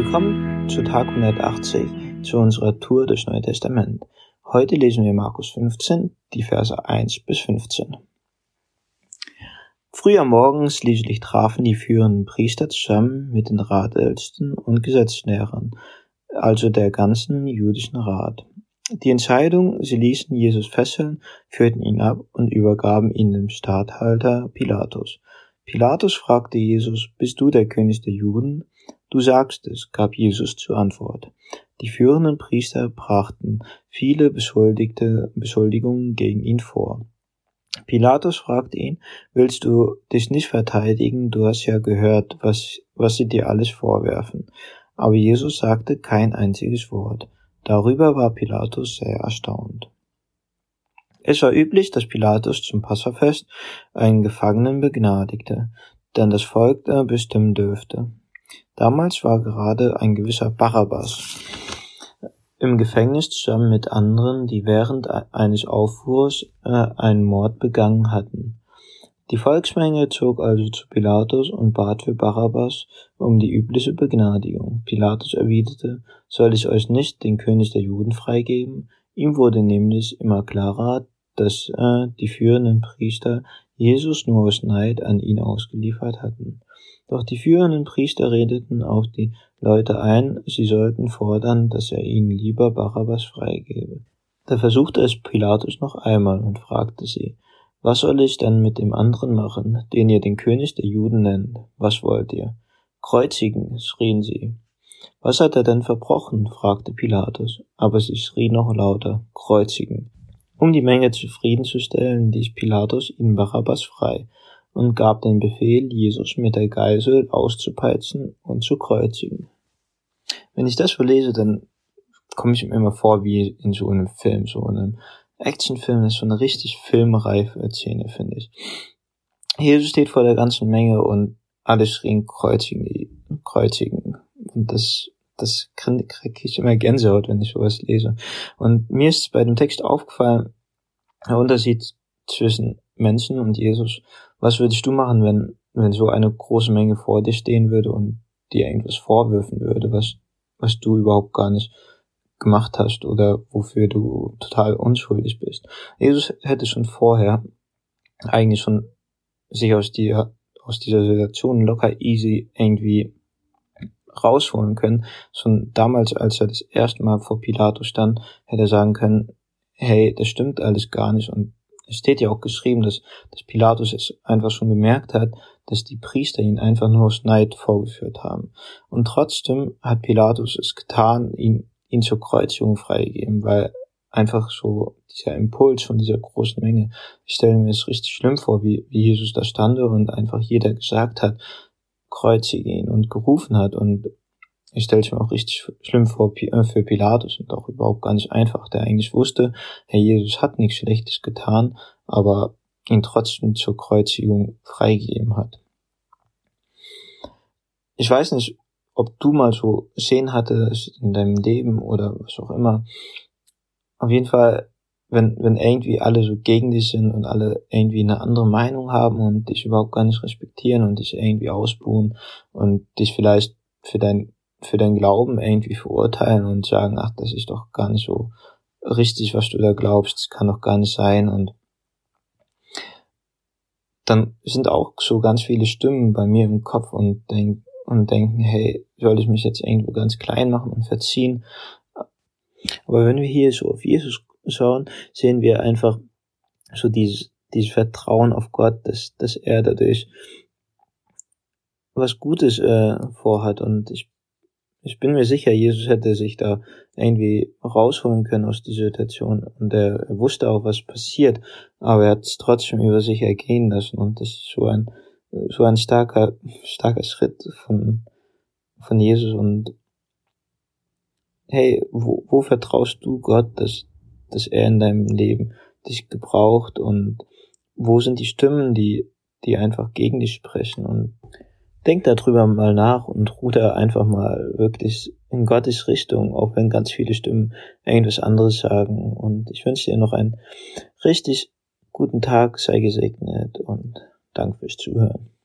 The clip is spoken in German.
Willkommen zu Tag 180 zu unserer Tour durchs Neue Testament. Heute lesen wir Markus 15, die Verse 1 bis 15. Früh am Morgen schließlich trafen die führenden Priester zusammen mit den Ratältesten und Gesetzlehrern, also der ganzen jüdischen Rat. Die Entscheidung, sie ließen Jesus fesseln, führten ihn ab und übergaben ihn dem Statthalter Pilatus. Pilatus fragte Jesus, bist du der König der Juden? Du sagst es, gab Jesus zur Antwort. Die führenden Priester brachten viele Beschuldigte, Beschuldigungen gegen ihn vor. Pilatus fragte ihn, willst du dich nicht verteidigen? Du hast ja gehört, was, was sie dir alles vorwerfen. Aber Jesus sagte kein einziges Wort. Darüber war Pilatus sehr erstaunt. Es war üblich, dass Pilatus zum Passafest einen Gefangenen begnadigte, denn das Volk bestimmen dürfte. Damals war gerade ein gewisser Barabbas im Gefängnis zusammen mit anderen, die während eines Aufruhrs äh, einen Mord begangen hatten. Die Volksmenge zog also zu Pilatus und bat für Barabbas um die übliche Begnadigung. Pilatus erwiderte, soll ich euch nicht den König der Juden freigeben? Ihm wurde nämlich immer klarer, dass äh, die führenden Priester Jesus nur aus Neid an ihn ausgeliefert hatten. Doch die führenden Priester redeten auf die Leute ein, sie sollten fordern, dass er ihnen lieber Barabbas freigebe. Da versuchte es Pilatus noch einmal und fragte sie, was soll ich denn mit dem anderen machen, den ihr den König der Juden nennt? Was wollt ihr? Kreuzigen, schrien sie. Was hat er denn verbrochen? fragte Pilatus, aber sie schrie noch lauter, kreuzigen. Um die Menge zufriedenzustellen, ließ Pilatus ihnen Barabbas frei und gab den Befehl, Jesus mit der Geisel auszupeitschen und zu kreuzigen. Wenn ich das so lese, dann komme ich mir immer vor wie in so einem Film, so einem Actionfilm ist so eine richtig filmreife Szene, finde ich. Jesus steht vor der ganzen Menge und alle schrien kreuzigen, kreuzigen. Und das, das kriege ich immer Gänsehaut, wenn ich sowas lese. Und mir ist bei dem Text aufgefallen, der Unterschied zwischen Menschen und Jesus. Was würdest du machen, wenn, wenn so eine große Menge vor dir stehen würde und dir irgendwas vorwürfen würde, was, was du überhaupt gar nicht gemacht hast oder wofür du total unschuldig bist. Jesus hätte schon vorher eigentlich schon sich aus, die, aus dieser Situation locker easy irgendwie rausholen können. Schon damals, als er das erste Mal vor Pilatus stand, hätte er sagen können, hey, das stimmt alles gar nicht. Und es steht ja auch geschrieben, dass, dass Pilatus es einfach schon gemerkt hat, dass die Priester ihn einfach nur aus Neid vorgeführt haben. Und trotzdem hat Pilatus es getan, ihn ihn zur Kreuzigung freigegeben, weil einfach so dieser Impuls von dieser großen Menge, ich stelle mir es richtig schlimm vor, wie, wie Jesus da stande und einfach jeder gesagt hat, kreuzige ihn und gerufen hat und ich stelle es mir auch richtig schlimm vor äh, für Pilatus und auch überhaupt gar nicht einfach, der eigentlich wusste, Herr Jesus hat nichts Schlechtes getan, aber ihn trotzdem zur Kreuzigung freigegeben hat. Ich weiß nicht, ob du mal so Szenen hattest in deinem Leben oder was auch immer. Auf jeden Fall, wenn, wenn irgendwie alle so gegen dich sind und alle irgendwie eine andere Meinung haben und dich überhaupt gar nicht respektieren und dich irgendwie ausbuhen und dich vielleicht für dein, für dein Glauben irgendwie verurteilen und sagen, ach, das ist doch gar nicht so richtig, was du da glaubst, das kann doch gar nicht sein und dann sind auch so ganz viele Stimmen bei mir im Kopf und denk, und denken, hey, soll ich mich jetzt irgendwo ganz klein machen und verziehen? Aber wenn wir hier so auf Jesus schauen, sehen wir einfach so dieses, dieses Vertrauen auf Gott, dass, dass er dadurch was Gutes äh, vorhat. Und ich, ich bin mir sicher, Jesus hätte sich da irgendwie rausholen können aus dieser Situation. Und er, er wusste auch, was passiert, aber er hat es trotzdem über sich ergehen lassen. Und das ist so ein so ein starker, starker Schritt von, von Jesus und hey, wo, wo vertraust du Gott, dass, dass er in deinem Leben dich gebraucht und wo sind die Stimmen, die, die einfach gegen dich sprechen und denk darüber mal nach und ruder einfach mal wirklich in Gottes Richtung, auch wenn ganz viele Stimmen irgendwas anderes sagen. Und ich wünsche dir noch einen richtig guten Tag, sei gesegnet und Danke fürs Zuhören.